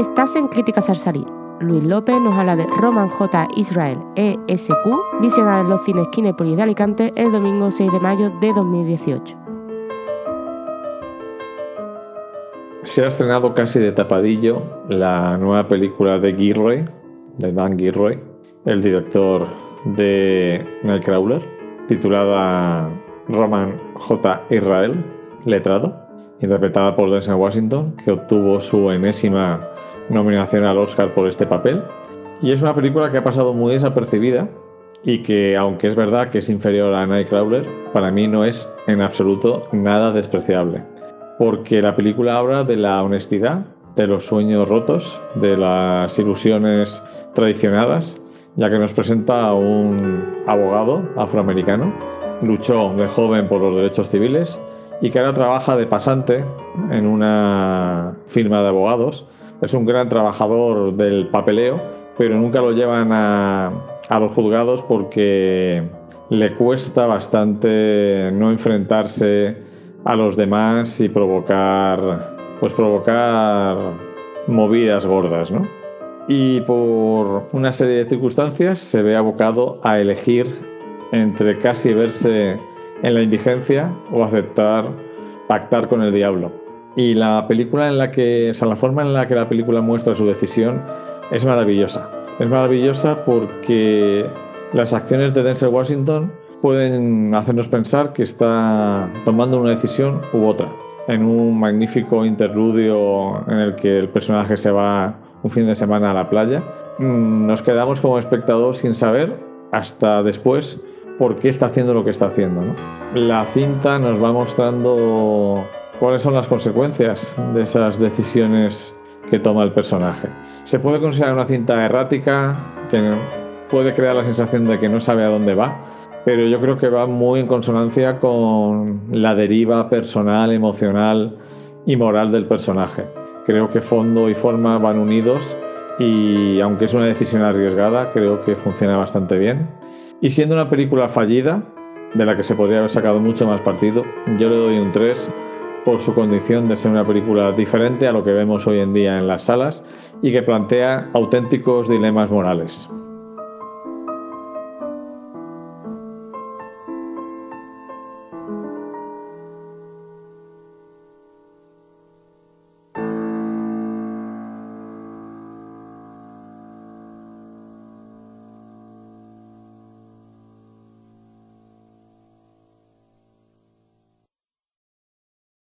Estás en Crítica Sarsarí. Luis López nos habla de Roman J. Israel ESQ, visionada en los cines Kinepolis de Alicante el domingo 6 de mayo de 2018. Se ha estrenado casi de tapadillo la nueva película de Gilroy, de Dan Gilroy, el director de Nightcrawler, titulada Roman J. Israel, letrado, interpretada por Denzel Washington, que obtuvo su enésima nominación al Oscar por este papel. Y es una película que ha pasado muy desapercibida y que, aunque es verdad que es inferior a Nightcrawler, para mí no es en absoluto nada despreciable. Porque la película habla de la honestidad, de los sueños rotos, de las ilusiones traicionadas, ya que nos presenta a un abogado afroamericano, luchó de joven por los derechos civiles y que ahora trabaja de pasante en una firma de abogados. Es un gran trabajador del papeleo, pero nunca lo llevan a, los juzgados porque le cuesta bastante no enfrentarse a los demás y provocar, pues provocar movidas gordas, ¿no? Y por una serie de circunstancias se ve abocado a elegir entre casi verse en la indigencia o aceptar pactar con el diablo. Y la película en la que, o sea, la forma en la que la película muestra su decisión es maravillosa. Es maravillosa porque las acciones de Denzel Washington pueden hacernos pensar que está tomando una decisión u otra. En un magnífico interludio en el que el personaje se va un fin de semana a la playa, mm, nos quedamos como espectador sin saber hasta después por qué está haciendo lo que está haciendo. La cinta nos va mostrando cuáles son las consecuencias de esas decisiones que toma el personaje. Se puede considerar una cinta errática, que puede crear la sensación de que no sabe a dónde va, pero yo creo que va muy en consonancia con la deriva personal, emocional y moral del personaje. Creo que fondo y forma van unidos y aunque es una decisión arriesgada, creo que funciona bastante bien. Y siendo una película fallida, de la que se podría haber sacado mucho más partido, yo le doy un 3 por su condición de ser una película diferente a lo que vemos hoy en día en las salas y que plantea auténticos dilemas morales.